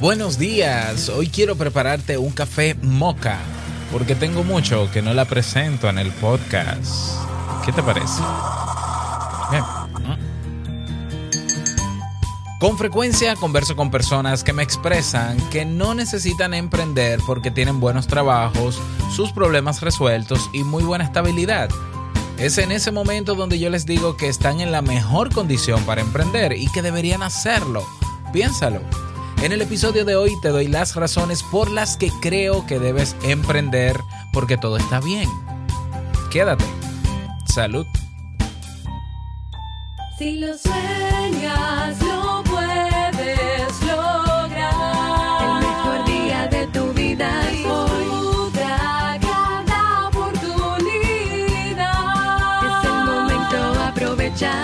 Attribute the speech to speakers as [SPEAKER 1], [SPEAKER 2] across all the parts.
[SPEAKER 1] Buenos días, hoy quiero prepararte un café moca, porque tengo mucho que no la presento en el podcast. ¿Qué te parece? Bien. Con frecuencia converso con personas que me expresan que no necesitan emprender porque tienen buenos trabajos, sus problemas resueltos y muy buena estabilidad. Es en ese momento donde yo les digo que están en la mejor condición para emprender y que deberían hacerlo. Piénsalo. En el episodio de hoy te doy las razones por las que creo que debes emprender porque todo está bien. Quédate. Salud.
[SPEAKER 2] Si lo sueñas, lo puedes lograr. El mejor día de tu vida es hoy. Disfruta cada oportunidad. Es el momento, aprovechalo.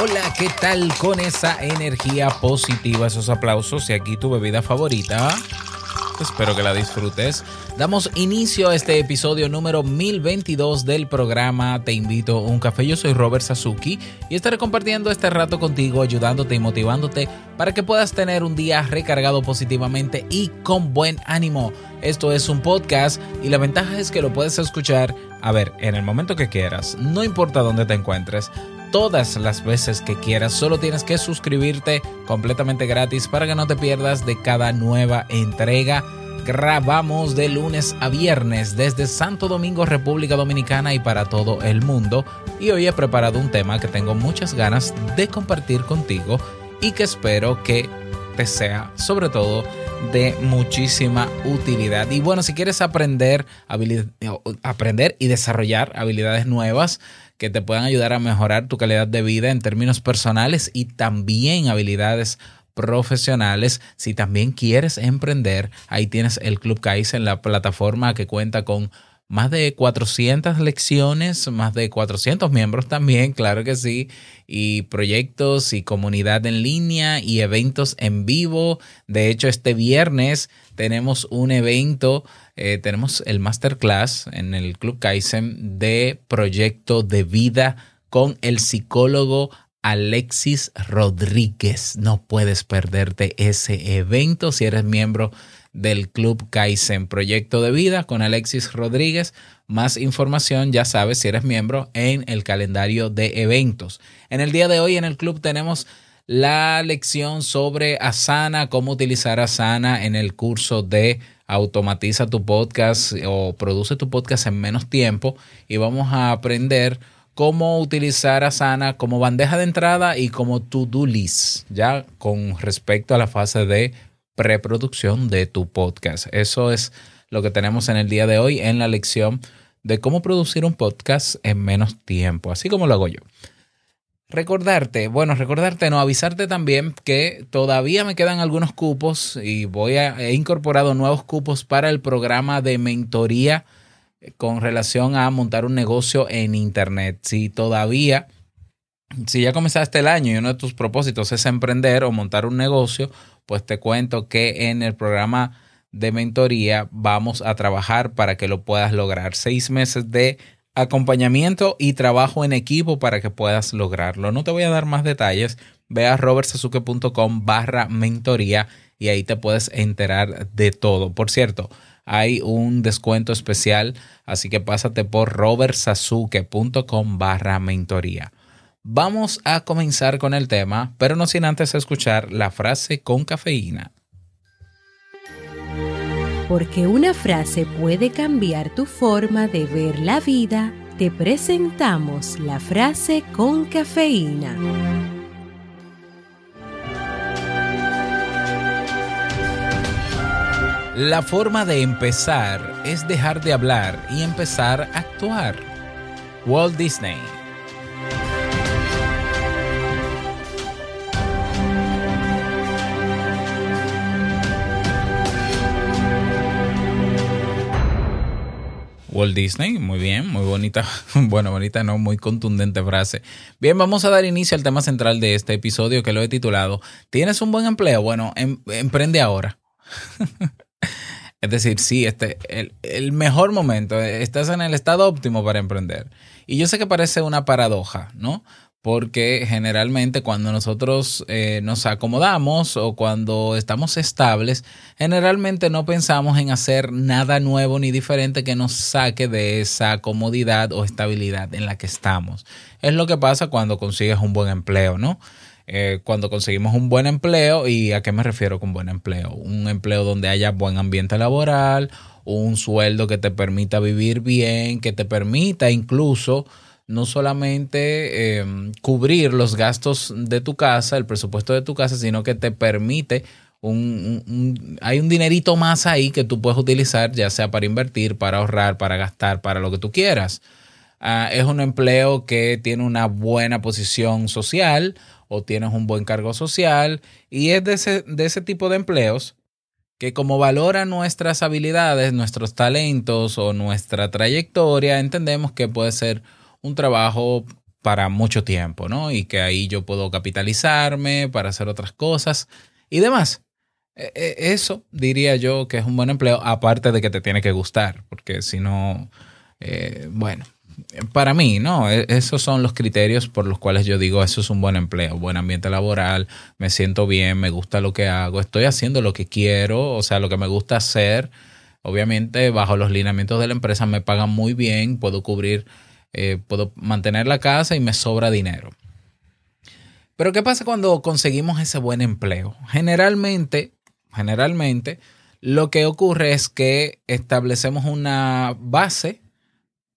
[SPEAKER 1] Hola, ¿qué tal con esa energía positiva, esos aplausos y aquí tu bebida favorita? Espero que la disfrutes. Damos inicio a este episodio número 1022 del programa Te invito a un café. Yo soy Robert Sasuki y estaré compartiendo este rato contigo, ayudándote y motivándote para que puedas tener un día recargado positivamente y con buen ánimo. Esto es un podcast y la ventaja es que lo puedes escuchar, a ver, en el momento que quieras, no importa dónde te encuentres todas las veces que quieras. Solo tienes que suscribirte completamente gratis para que no te pierdas de cada nueva entrega. Grabamos de lunes a viernes desde Santo Domingo, República Dominicana y para todo el mundo. Y hoy he preparado un tema que tengo muchas ganas de compartir contigo y que espero que te sea sobre todo de muchísima utilidad. Y bueno, si quieres aprender, aprender y desarrollar habilidades nuevas, que te puedan ayudar a mejorar tu calidad de vida en términos personales y también habilidades profesionales. Si también quieres emprender, ahí tienes el Club Kaizen, la plataforma que cuenta con más de 400 lecciones, más de 400 miembros también, claro que sí, y proyectos y comunidad en línea y eventos en vivo. De hecho, este viernes tenemos un evento, eh, tenemos el masterclass en el Club Kaizen de proyecto de vida con el psicólogo Alexis Rodríguez. No puedes perderte ese evento si eres miembro del Club Kaizen Proyecto de Vida con Alexis Rodríguez. Más información, ya sabes, si eres miembro, en el calendario de eventos. En el día de hoy en el club tenemos la lección sobre Asana, cómo utilizar Asana en el curso de Automatiza tu podcast o produce tu podcast en menos tiempo y vamos a aprender cómo utilizar Asana como bandeja de entrada y como to-do list, ya con respecto a la fase de preproducción de tu podcast. Eso es lo que tenemos en el día de hoy en la lección de cómo producir un podcast en menos tiempo, así como lo hago yo. Recordarte, bueno, recordarte, no, avisarte también que todavía me quedan algunos cupos y voy a, he incorporado nuevos cupos para el programa de mentoría con relación a montar un negocio en Internet. Si todavía, si ya comenzaste el año y uno de tus propósitos es emprender o montar un negocio, pues te cuento que en el programa de mentoría vamos a trabajar para que lo puedas lograr. Seis meses de acompañamiento y trabajo en equipo para que puedas lograrlo. No te voy a dar más detalles. Ve a robertsasuke.com barra mentoría y ahí te puedes enterar de todo. Por cierto, hay un descuento especial, así que pásate por robertsasuke.com barra mentoría. Vamos a comenzar con el tema, pero no sin antes escuchar la frase con cafeína.
[SPEAKER 3] Porque una frase puede cambiar tu forma de ver la vida, te presentamos la frase con cafeína.
[SPEAKER 1] La forma de empezar es dejar de hablar y empezar a actuar. Walt Disney. Walt Disney, muy bien, muy bonita, bueno, bonita no, muy contundente frase. Bien, vamos a dar inicio al tema central de este episodio que lo he titulado ¿Tienes un buen empleo? Bueno, em- emprende ahora. es decir, sí, este, el, el mejor momento, estás en el estado óptimo para emprender. Y yo sé que parece una paradoja, ¿no? Porque generalmente cuando nosotros eh, nos acomodamos o cuando estamos estables, generalmente no pensamos en hacer nada nuevo ni diferente que nos saque de esa comodidad o estabilidad en la que estamos. Es lo que pasa cuando consigues un buen empleo, ¿no? Eh, cuando conseguimos un buen empleo, ¿y a qué me refiero con buen empleo? Un empleo donde haya buen ambiente laboral, un sueldo que te permita vivir bien, que te permita incluso no solamente eh, cubrir los gastos de tu casa, el presupuesto de tu casa, sino que te permite un, hay un dinerito más ahí que tú puedes utilizar, ya sea para invertir, para ahorrar, para gastar, para lo que tú quieras. Uh, es un empleo que tiene una buena posición social o tienes un buen cargo social y es de ese, de ese tipo de empleos que como valora nuestras habilidades, nuestros talentos o nuestra trayectoria, entendemos que puede ser un trabajo para mucho tiempo, ¿no? Y que ahí yo puedo capitalizarme para hacer otras cosas y demás. Eso diría yo que es un buen empleo, aparte de que te tiene que gustar, porque si no, eh, bueno, para mí, ¿no? Esos son los criterios por los cuales yo digo, eso es un buen empleo, buen ambiente laboral, me siento bien, me gusta lo que hago, estoy haciendo lo que quiero, o sea, lo que me gusta hacer. Obviamente, bajo los lineamientos de la empresa me pagan muy bien, puedo cubrir eh, puedo mantener la casa y me sobra dinero. Pero ¿qué pasa cuando conseguimos ese buen empleo? Generalmente, generalmente, lo que ocurre es que establecemos una base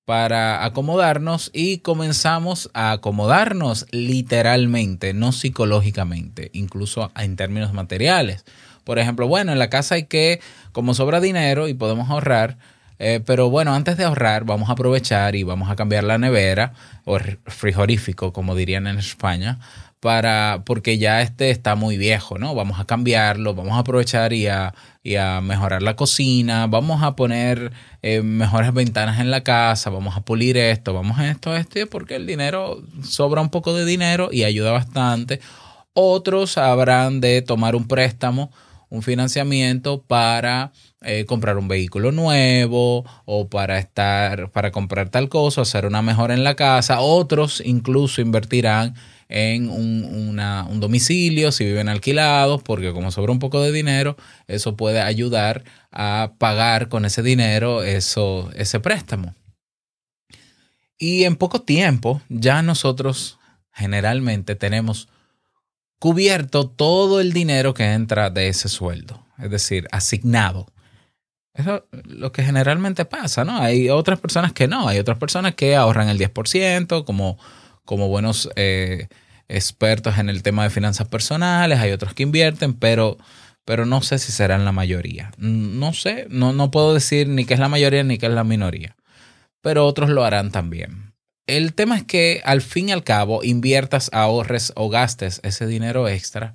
[SPEAKER 1] para acomodarnos y comenzamos a acomodarnos literalmente, no psicológicamente, incluso en términos materiales. Por ejemplo, bueno, en la casa hay que, como sobra dinero y podemos ahorrar, eh, pero bueno, antes de ahorrar, vamos a aprovechar y vamos a cambiar la nevera o frigorífico, como dirían en España, para, porque ya este está muy viejo, ¿no? Vamos a cambiarlo, vamos a aprovechar y a, y a mejorar la cocina, vamos a poner eh, mejores ventanas en la casa, vamos a pulir esto, vamos a esto, esto, porque el dinero sobra un poco de dinero y ayuda bastante. Otros habrán de tomar un préstamo, un financiamiento para eh, comprar un vehículo nuevo o para estar, para comprar tal cosa, hacer una mejora en la casa. Otros incluso invertirán en un, una, un, domicilio si viven alquilados, porque como sobra un poco de dinero, eso puede ayudar a pagar con ese dinero eso, ese préstamo. Y en poco tiempo ya nosotros generalmente tenemos cubierto todo el dinero que entra de ese sueldo, es decir, asignado. Eso es lo que generalmente pasa, ¿no? Hay otras personas que no, hay otras personas que ahorran el 10%, como, como buenos eh, expertos en el tema de finanzas personales, hay otros que invierten, pero, pero no sé si serán la mayoría. No sé, no, no puedo decir ni que es la mayoría ni que es la minoría, pero otros lo harán también. El tema es que al fin y al cabo inviertas, ahorres o gastes ese dinero extra.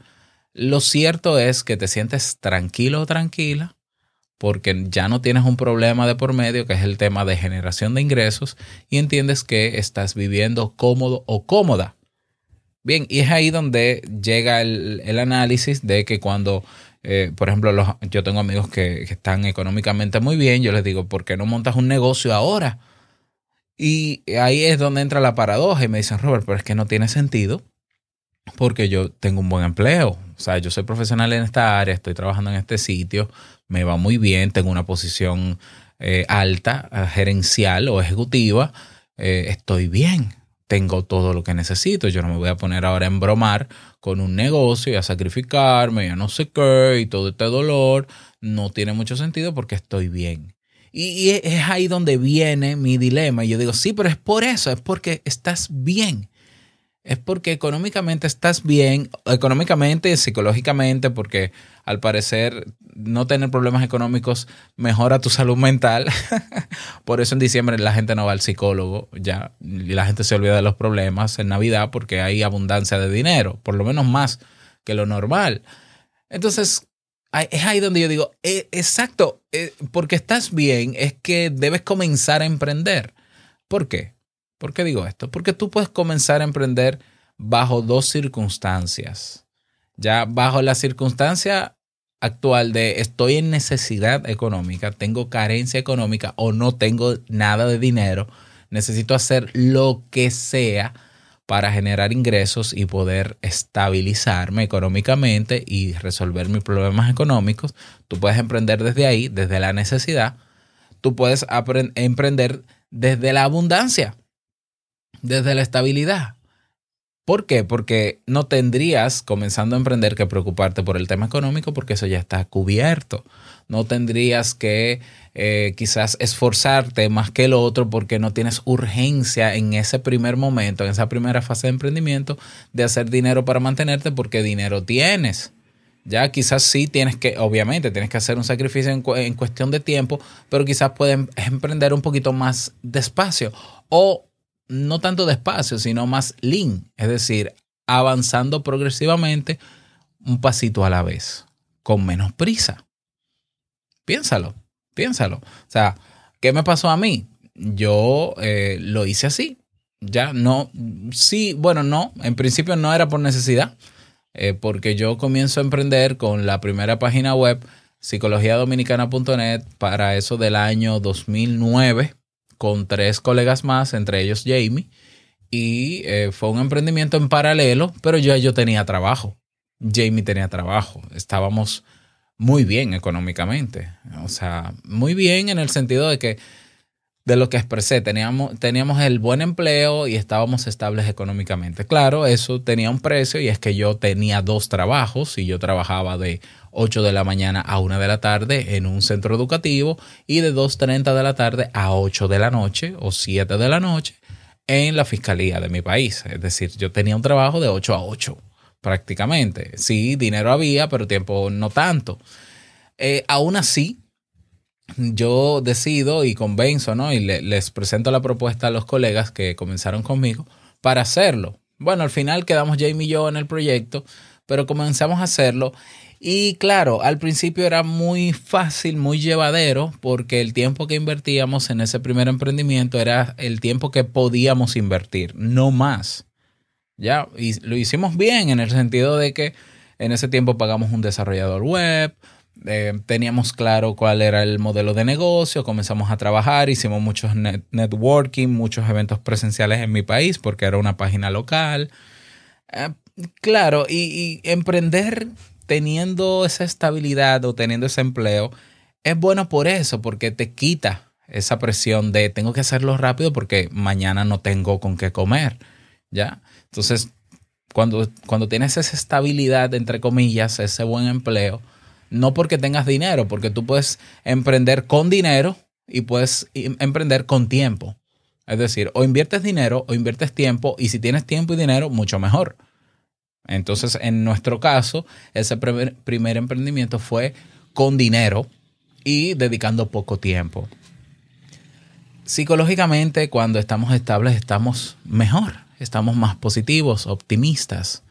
[SPEAKER 1] Lo cierto es que te sientes tranquilo o tranquila porque ya no tienes un problema de por medio, que es el tema de generación de ingresos, y entiendes que estás viviendo cómodo o cómoda. Bien, y es ahí donde llega el, el análisis de que cuando, eh, por ejemplo, los, yo tengo amigos que, que, están económicamente muy bien, yo les digo, ¿por qué no montas un negocio ahora? Y ahí es donde entra la paradoja y me dicen, Robert, pero es que no tiene sentido porque yo tengo un buen empleo. O sea, yo soy profesional en esta área, estoy trabajando en este sitio, me va muy bien, tengo una posición eh, alta, eh, gerencial o ejecutiva, eh, estoy bien, tengo todo lo que necesito. Yo no me voy a poner ahora a embromar con un negocio y a sacrificarme y a no sé qué y todo este dolor. No tiene mucho sentido porque estoy bien. Y, y es ahí donde viene mi dilema. Y yo digo, sí, pero es por eso, es porque estás bien es porque económicamente estás bien, económicamente, psicológicamente, porque al parecer no tener problemas económicos mejora tu salud mental. Por eso en diciembre la gente no va al psicólogo ya y la gente se olvida de los problemas en Navidad porque hay abundancia de dinero, por lo menos más que lo normal. Entonces, es ahí donde yo digo, eh, exacto, eh, porque estás bien es que debes comenzar a emprender. ¿Por qué? ¿Por qué digo esto? Porque tú puedes comenzar a emprender bajo dos circunstancias. Ya bajo la circunstancia actual de estoy en necesidad económica, tengo carencia económica o no tengo nada de dinero, necesito hacer lo que sea para generar ingresos y poder estabilizarme económicamente y resolver mis problemas económicos. Tú puedes emprender desde ahí, desde la necesidad. Tú puedes emprender desde la abundancia desde la estabilidad. ¿Por qué? Porque no tendrías, comenzando a emprender, que preocuparte por el tema económico porque eso ya está cubierto. No tendrías que eh, quizás esforzarte más que el otro porque no tienes urgencia en ese primer momento, en esa primera fase de emprendimiento, de hacer dinero para mantenerte porque dinero tienes. Ya quizás sí tienes que, obviamente, tienes que hacer un sacrificio en, en cuestión de tiempo, pero quizás puedes emprender un poquito más despacio. O no tanto despacio, sino más lean, es decir, avanzando progresivamente un pasito a la vez, con menos prisa. Piénsalo, piénsalo. O sea, ¿qué me pasó a mí? Yo eh, lo hice así. Ya no, sí, bueno, no, en principio no era por necesidad, eh, porque yo comienzo a emprender con la primera página web, psicologiadominicana.net, para eso del año 2009 con tres colegas más, entre ellos Jamie, y eh, fue un emprendimiento en paralelo, pero yo, yo tenía trabajo. Jamie tenía trabajo. Estábamos muy bien económicamente. O sea, muy bien en el sentido de que, de lo que expresé, teníamos, teníamos el buen empleo y estábamos estables económicamente. Claro, eso tenía un precio y es que yo tenía dos trabajos y yo trabajaba de 8 de la mañana a 1 de la tarde en un centro educativo y de 2.30 de la tarde a 8 de la noche o 7 de la noche en la fiscalía de mi país. Es decir, yo tenía un trabajo de 8 a 8 prácticamente. Sí, dinero había, pero tiempo no tanto. Eh, aún así, yo decido y convenzo, ¿no? Y les presento la propuesta a los colegas que comenzaron conmigo para hacerlo. Bueno, al final quedamos Jamie y yo en el proyecto, pero comenzamos a hacerlo y claro, al principio era muy fácil, muy llevadero, porque el tiempo que invertíamos en ese primer emprendimiento era el tiempo que podíamos invertir, no más. Ya, y lo hicimos bien en el sentido de que en ese tiempo pagamos un desarrollador web, eh, teníamos claro cuál era el modelo de negocio, comenzamos a trabajar, hicimos muchos networking, muchos eventos presenciales en mi país porque era una página local. Eh, claro, y emprender teniendo esa estabilidad o teniendo ese empleo, es bueno por eso, porque te quita esa presión de tengo que hacerlo rápido porque mañana no tengo con qué comer, ¿ya? Entonces, cuando, cuando tienes esa estabilidad, entre comillas, ese buen empleo, no porque tengas dinero, porque tú puedes emprender con dinero y puedes emprender con tiempo. Es decir, o inviertes dinero o inviertes tiempo y si tienes tiempo y dinero, mucho mejor. Entonces, en nuestro caso, ese primer, emprendimiento fue con dinero y dedicando poco tiempo. Psicológicamente, cuando estamos estables, estamos mejor, estamos más positivos, optimistas.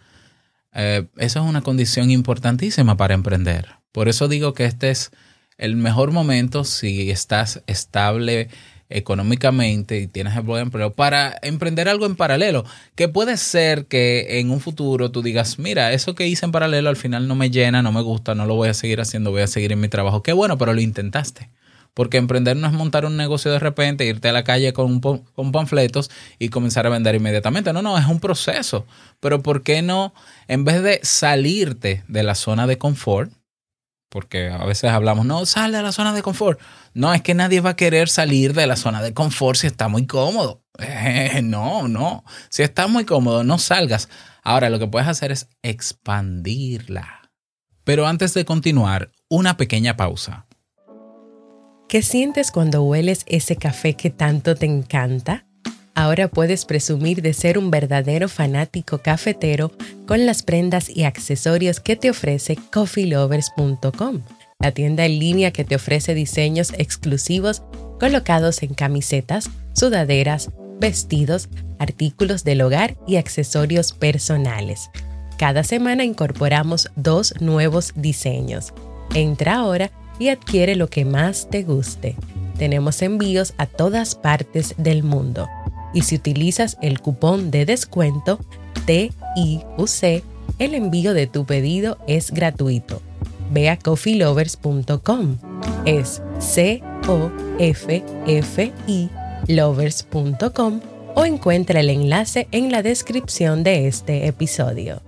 [SPEAKER 1] Eh, esa es una condición importantísima para emprender. Por eso digo que este es el mejor momento si estás estable económicamente y tienes el buen empleo para emprender algo en paralelo, que puede ser que en un futuro tú digas, mira, eso que hice en paralelo al final no me llena, no me gusta, no lo voy a seguir haciendo, voy a seguir en mi trabajo. Qué bueno, pero lo intentaste. Porque emprender no es montar un negocio de repente, irte a la calle con, con panfletos y comenzar a vender inmediatamente. No, no, es un proceso. Pero ¿por qué no, en vez de salirte de la zona de confort, porque a veces hablamos, no, sal de la zona de confort. No, es que nadie va a querer salir de la zona de confort si está muy cómodo. no, no. Si está muy cómodo, no salgas. Ahora lo que puedes hacer es expandirla. Pero antes de continuar, una pequeña pausa.
[SPEAKER 3] ¿Qué sientes cuando hueles ese café que tanto te encanta? Ahora puedes presumir de ser un verdadero fanático cafetero con las prendas y accesorios que te ofrece coffeelovers.com, la tienda en línea que te ofrece diseños exclusivos colocados en camisetas, sudaderas, vestidos, artículos del hogar y accesorios personales. Cada semana incorporamos dos nuevos diseños. Entra ahora y adquiere lo que más te guste. Tenemos envíos a todas partes del mundo. Y si utilizas el cupón de descuento TIUC, el envío de tu pedido es gratuito. Ve a coffeelovers.com. Es C O F F I lovers.com o encuentra el enlace en la descripción de este episodio.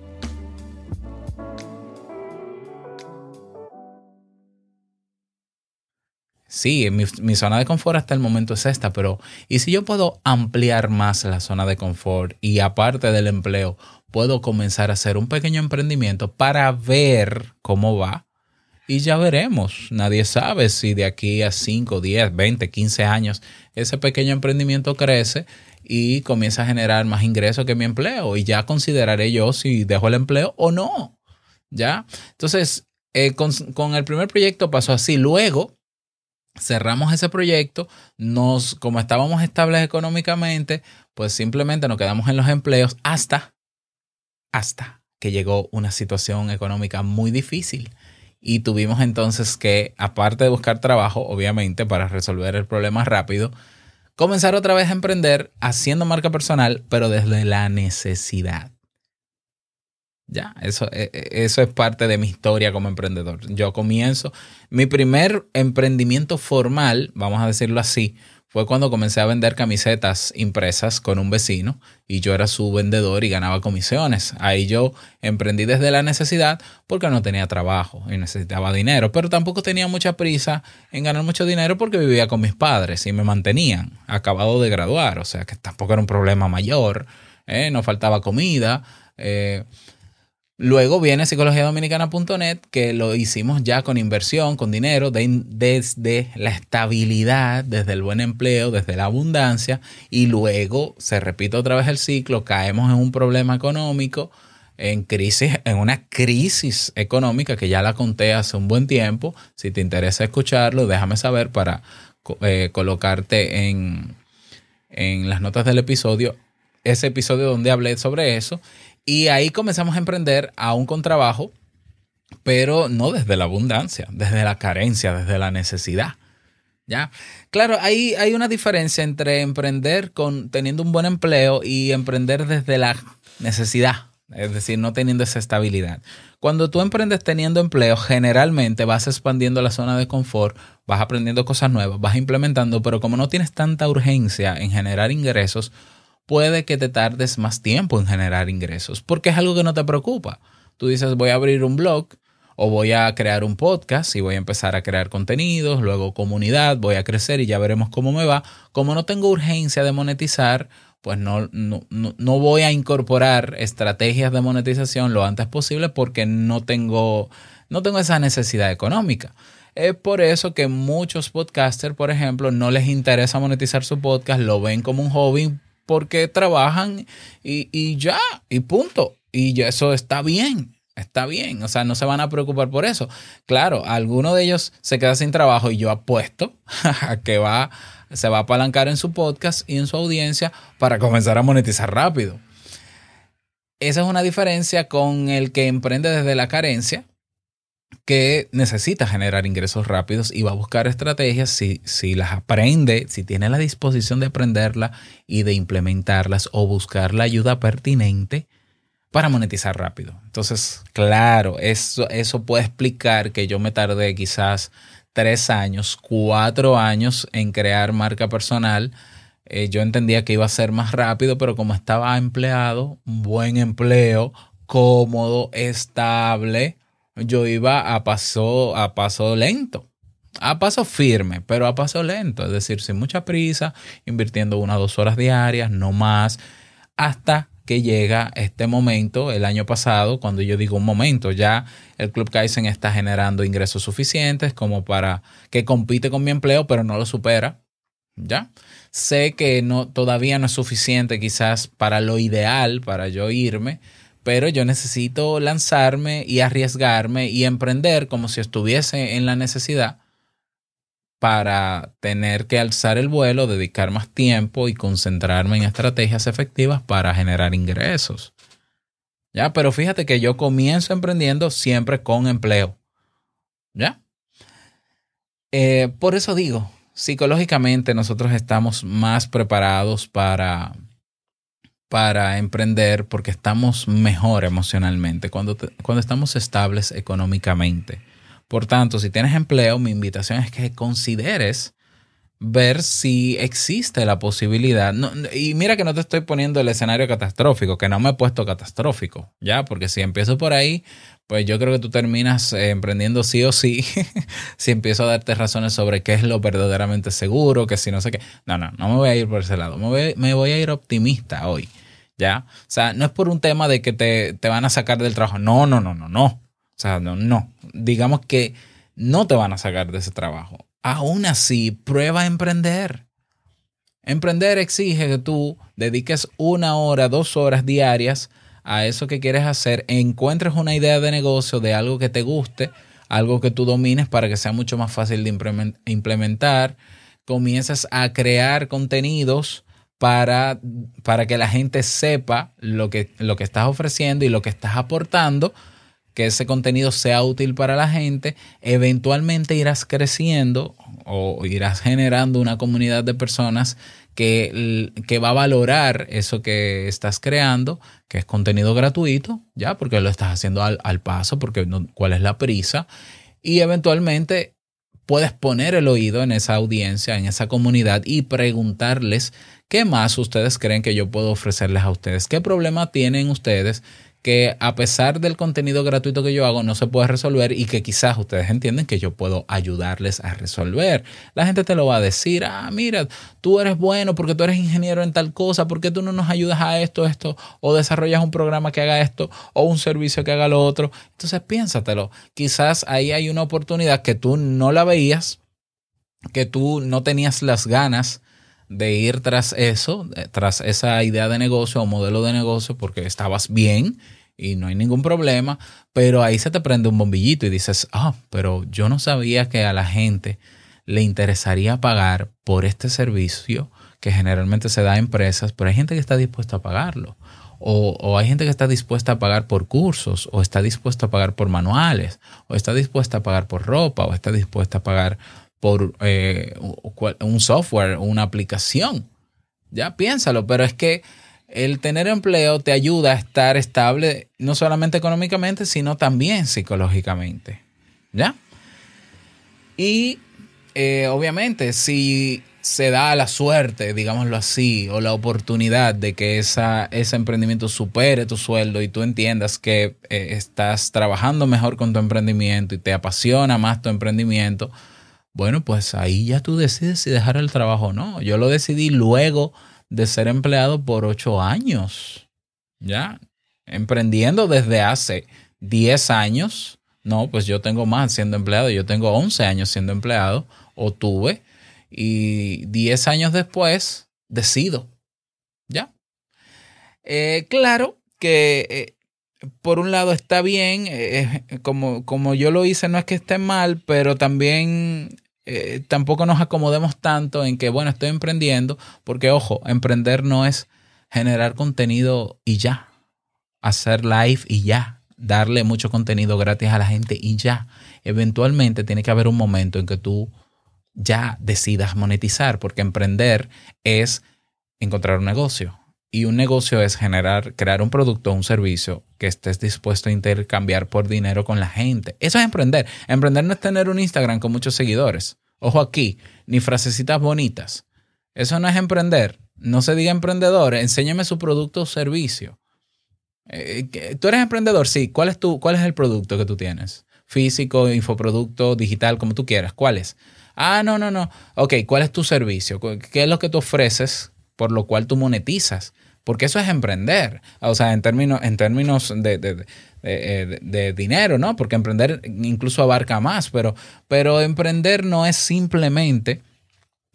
[SPEAKER 1] Sí, mi, zona de confort hasta el momento es esta, pero ¿y si yo puedo ampliar más la zona de confort y aparte del empleo, puedo comenzar a hacer un pequeño emprendimiento para ver cómo va? Y ya veremos, nadie sabe si de aquí a 5, 10, 20, 15 años ese pequeño emprendimiento crece y comienza a generar más ingresos que mi empleo y ya consideraré yo si dejo el empleo o no. ¿Ya? Entonces, eh, con, con el primer proyecto pasó así. Luego, cerramos ese proyecto, nos, como estábamos estables económicamente, pues simplemente nos quedamos en los empleos hasta, hasta que llegó una situación económica muy difícil. Y tuvimos entonces que, aparte de buscar trabajo, obviamente, para resolver el problema rápido, comenzar otra vez a emprender haciendo marca personal, pero desde la necesidad. Ya, eso, e, e, eso es parte de mi historia como emprendedor. Yo comienzo, mi primer emprendimiento formal, vamos a decirlo así, fue cuando comencé a vender camisetas impresas con un vecino y yo era su vendedor y ganaba comisiones. Ahí yo emprendí desde la necesidad porque no tenía trabajo y necesitaba dinero, pero tampoco tenía mucha prisa en ganar mucho dinero porque vivía con mis padres y me mantenían, acabado de graduar, o sea que tampoco era un problema mayor, ¿eh? no faltaba comida. Eh, Luego viene psicologiadominicana.net, que lo hicimos ya con inversión, con dinero, desde la estabilidad, desde el buen empleo, desde la abundancia, y luego se repite otra vez el ciclo, caemos en un problema económico, en crisis, en una crisis económica que ya la conté hace un buen tiempo. Si te interesa escucharlo, déjame saber para eh, colocarte en, en las notas del episodio ese episodio donde hablé sobre eso. Y ahí comenzamos a emprender aún con trabajo, pero no desde la abundancia, desde la carencia, desde la necesidad. ¿Ya? Claro, hay, hay una diferencia entre emprender con teniendo un buen empleo y emprender desde la necesidad, es decir, no teniendo esa estabilidad. Cuando tú emprendes teniendo empleo, generalmente vas expandiendo la zona de confort, vas aprendiendo cosas nuevas, vas implementando, pero como no tienes tanta urgencia en generar ingresos, puede que te tardes más tiempo en generar ingresos, porque es algo que no te preocupa. Tú dices, voy a abrir un blog o voy a crear un podcast y voy a empezar a crear contenidos, luego comunidad, voy a crecer y ya veremos cómo me va. Como no tengo urgencia de monetizar, pues no, no, no voy a incorporar estrategias de monetización lo antes posible porque no tengo, no tengo esa necesidad económica. Es por eso que muchos podcasters, por ejemplo, no les interesa monetizar su podcast, lo ven como un hobby porque trabajan y, ya, y punto. Y ya eso está bien, está bien. O sea, no se van a preocupar por eso. Claro, alguno de ellos se queda sin trabajo y yo apuesto a que va, se va a apalancar en su podcast y en su audiencia para comenzar a monetizar rápido. Esa es una diferencia con el que emprende desde la carencia, que necesita generar ingresos rápidos y va a buscar estrategias si, si las aprende, si tiene la disposición de aprenderla y de implementarlas o buscar la ayuda pertinente para monetizar rápido. Entonces, claro, eso, eso puede explicar que yo me tardé quizás tres años, cuatro años en crear marca personal. Eh, yo entendía que iba a ser más rápido, pero como estaba empleado, buen empleo, cómodo, estable, yo iba a paso, a paso lento, a paso firme, pero a paso lento, es decir, sin mucha prisa, invirtiendo una o dos horas diarias, no más, hasta que llega este momento, el año pasado, cuando yo digo un momento, ya el Club Kaizen está generando ingresos suficientes como para que compite con mi empleo, pero no lo supera. ¿Ya? Sé que no, todavía no es suficiente quizás para lo ideal, para yo irme, pero yo necesito lanzarme y arriesgarme y emprender como si estuviese en la necesidad para tener que alzar el vuelo, dedicar más tiempo y concentrarme en estrategias efectivas para generar ingresos. ¿Ya? Pero fíjate que yo comienzo emprendiendo siempre con empleo. ¿Ya? Eh, por eso digo, psicológicamente nosotros estamos más preparados para para emprender porque estamos mejor emocionalmente, cuando, cuando estamos estables económicamente. Por tanto, si tienes empleo, mi invitación es que consideres ver si existe la posibilidad. y mira que no te estoy poniendo el escenario catastrófico, que no me he puesto catastrófico, ¿ya? Porque si empiezo por ahí, pues yo creo que tú terminas eh, emprendiendo sí o sí, si empiezo a darte razones sobre qué es lo verdaderamente seguro, que si no sé qué. No, no, no me voy a ir por ese lado, me voy, me voy a ir optimista hoy, ¿ya? O sea, no es por un tema de que te, te van a sacar del trabajo, no, no, no, no, no. O sea, no, no. Digamos que no te van a sacar de ese trabajo aún así, prueba a emprender. Emprender exige que tú dediques una hora, dos horas diarias a eso que quieres hacer, encuentres una idea de negocio de algo que te guste, algo que tú domines para que sea mucho más fácil de implementar, comienzas a crear contenidos para, para que la gente sepa lo que, lo que estás ofreciendo y lo que estás aportando que ese contenido sea útil para la gente, eventualmente irás creciendo o irás generando una comunidad de personas que, va a valorar eso que estás creando, que es contenido gratuito, ya, porque lo estás haciendo al, paso, porque cuál es la prisa, y eventualmente puedes poner el oído en esa audiencia, en esa comunidad y preguntarles qué más ustedes creen que yo puedo ofrecerles a ustedes, qué problema tienen ustedes que a pesar del contenido gratuito que yo hago no se puede resolver y que quizás ustedes entienden que yo puedo ayudarles a resolver. La gente te lo va a decir, ah, mira, tú eres bueno porque tú eres ingeniero en tal cosa, ¿por qué tú no nos ayudas a esto, esto? O desarrollas un programa que haga esto o un servicio que haga lo otro. Entonces piénsatelo, quizás ahí hay una oportunidad que tú no la veías, que tú no tenías las ganas de ir tras eso, eh, tras esa idea de negocio o modelo de negocio porque estabas bien y no hay ningún problema, pero ahí se te prende un bombillito y dices, ah, pero yo no sabía que a la gente le interesaría pagar por este servicio que generalmente se da a empresas, pero hay gente que está dispuesta a pagarlo. O, o, hay gente que está dispuesta a pagar por cursos, o está dispuesta a pagar por manuales, o está dispuesta a pagar por ropa, o está dispuesta a pagar por eh, un software, una aplicación. Ya piénsalo, pero es que el tener empleo te ayuda a estar estable no solamente económicamente, sino también psicológicamente. ¿Ya? Y eh, obviamente, si se da la suerte, digámoslo así, o la oportunidad de que esa, ese emprendimiento supere tu sueldo y tú entiendas que eh, estás trabajando mejor con tu emprendimiento y te apasiona más tu emprendimiento, bueno, pues ahí ya tú decides si dejar el trabajo o no. Yo lo decidí luego de ser empleado por ocho años. Ya, emprendiendo desde hace diez años. No, pues yo tengo más siendo empleado. Yo tengo once años siendo empleado o tuve. Y diez años después decido. Ya. Eh, claro que eh, por un lado está bien, eh, como, como yo lo hice, no es que esté mal, pero también eh, tampoco nos acomodemos tanto en que, bueno, estoy emprendiendo, porque ojo, emprender no es generar contenido y ya, hacer live y ya, darle mucho contenido gratis a la gente y ya. Eventualmente tiene que haber un momento en que tú ya decidas monetizar, porque emprender es encontrar un negocio. Y un negocio es generar, crear un producto o un servicio que estés dispuesto a intercambiar por dinero con la gente. Eso es emprender. Emprender no es tener un Instagram con muchos seguidores. Ojo aquí, ni frasecitas bonitas. Eso no es emprender. No se diga emprendedor. Enséñame su producto o servicio. Eh, ¿Tú eres emprendedor? Sí. ¿Cuál es, tu, ¿Cuál es el producto que tú tienes? Físico, infoproducto, digital, como tú quieras. ¿Cuál es? Ah, no, no, no. Ok, ¿cuál es tu servicio? ¿Qué es lo que tú ofreces por lo cual tú monetizas. Porque eso es emprender. O sea, en términos, en términos de, de, de, dinero, ¿no? Porque emprender incluso abarca más, pero, pero emprender no es simplemente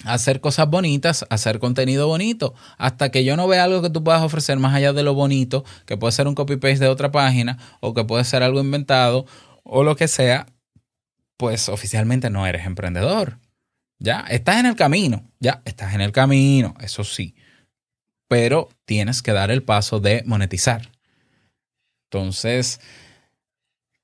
[SPEAKER 1] hacer cosas bonitas, hacer contenido bonito. Hasta que yo no vea algo que tú puedas ofrecer más allá de lo bonito, que puede ser un copy-paste de otra página o que puede ser algo inventado o lo que sea, pues oficialmente no eres emprendedor. Ya, estás en el camino, ya, estás en el camino, eso sí. Pero tienes que dar el paso de monetizar. Entonces,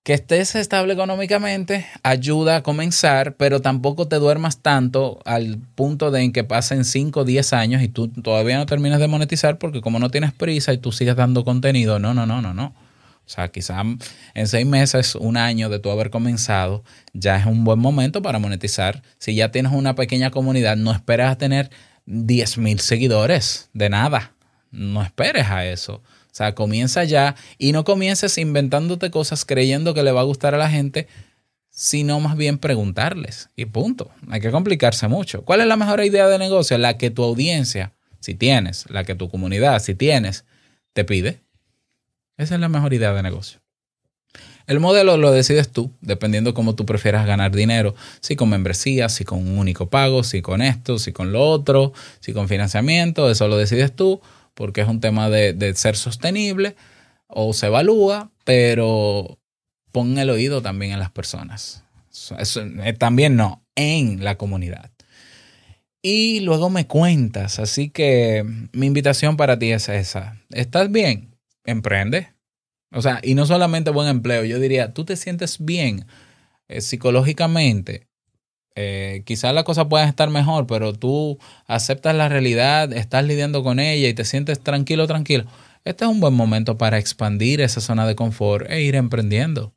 [SPEAKER 1] que estés estable económicamente ayuda a comenzar, pero tampoco te duermas tanto al punto de en que pasen 5 o 10 años y tú todavía no terminas de monetizar porque como no tienes prisa y tú sigues dando contenido, no, no, no, no, no. O sea, quizá en seis meses, un año de tú haber comenzado, ya es un buen momento para monetizar. Si ya tienes una pequeña comunidad, no esperes a tener 10 mil seguidores de nada. No esperes a eso. O sea, comienza ya y no comiences inventándote cosas creyendo que le va a gustar a la gente, sino más bien preguntarles. Y punto. Hay que complicarse mucho. ¿Cuál es la mejor idea de negocio? La que tu audiencia, si tienes, la que tu comunidad, si tienes, te pide. Esa es la mejor idea de negocio. El modelo lo decides tú, dependiendo cómo tú prefieras ganar dinero, si con membresía, si con un único pago, si con esto, si con lo otro, si con financiamiento, eso lo decides tú porque es un tema de, ser sostenible o se evalúa, pero pon el oído también en las personas. Eh, también no, en la comunidad. Y luego me cuentas, así que mi invitación para ti es esa. ¿Estás bien? Emprende. O sea, y no solamente buen empleo, yo diría, tú te sientes bien eh, psicológicamente, eh, quizás las cosas puedan estar mejor, pero tú aceptas la realidad, estás lidiando con ella y te sientes tranquilo, tranquilo. Este es un buen momento para expandir esa zona de confort e ir emprendiendo.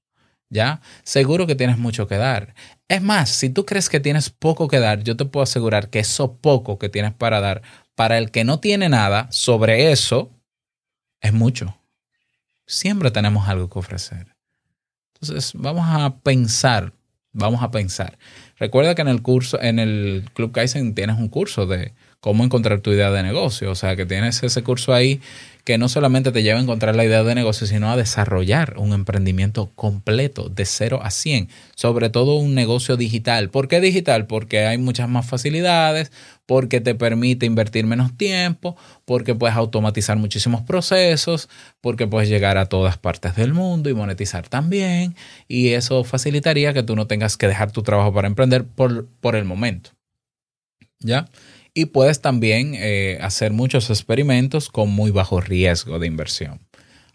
[SPEAKER 1] ¿Ya? Seguro que tienes mucho que dar. Es más, si tú crees que tienes poco que dar, yo te puedo asegurar que eso poco que tienes para dar, para el que no tiene nada sobre eso, es mucho. Siempre tenemos algo que ofrecer. Entonces, vamos a pensar, vamos a pensar. Recuerda que en el curso, en el Club Kaizen tienes un curso de cómo encontrar tu idea de negocio. O sea, que tienes ese curso ahí que no solamente te lleva a encontrar la idea de negocio, sino a desarrollar un emprendimiento completo de 0 a 100, sobre todo un negocio digital. ¿Por qué digital? Porque hay muchas más facilidades, porque te permite invertir menos tiempo, porque puedes automatizar muchísimos procesos, porque puedes llegar a todas partes del mundo y monetizar también, y eso facilitaría que tú no tengas que dejar tu trabajo para emprender por, por el momento. ¿Ya? Y puedes también eh, hacer muchos experimentos con muy bajo riesgo de inversión.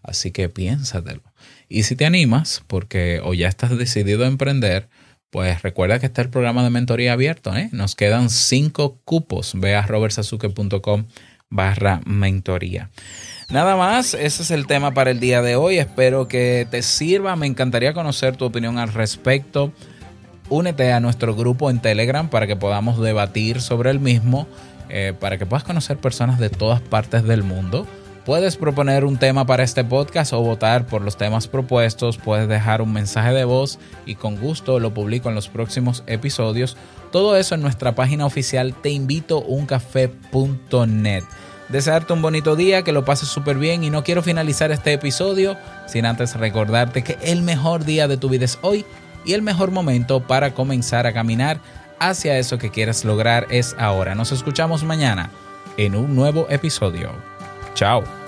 [SPEAKER 1] Así que piénsatelo. Y si te animas, porque o ya estás decidido a emprender, pues recuerda que está el programa de mentoría abierto. ¿eh? Nos quedan cinco cupos. Ve a robertsazuke.com barra mentoría. Nada más, ese es el tema para el día de hoy. Espero que te sirva. Me encantaría conocer tu opinión al respecto únete a nuestro grupo en Telegram para que podamos debatir sobre el mismo, eh, para que puedas conocer personas de todas partes del mundo. Puedes proponer un tema para este podcast o votar por los temas propuestos, puedes dejar un mensaje de voz y con gusto lo publico en los próximos episodios. Todo eso en nuestra página oficial teinvitouncafé.net. Desearte un bonito día, que lo pases súper bien y no quiero finalizar este episodio sin antes recordarte que el mejor día de tu vida es hoy y el mejor momento para comenzar a caminar hacia eso que quieres lograr es ahora. Nos escuchamos mañana en un nuevo episodio. Chao.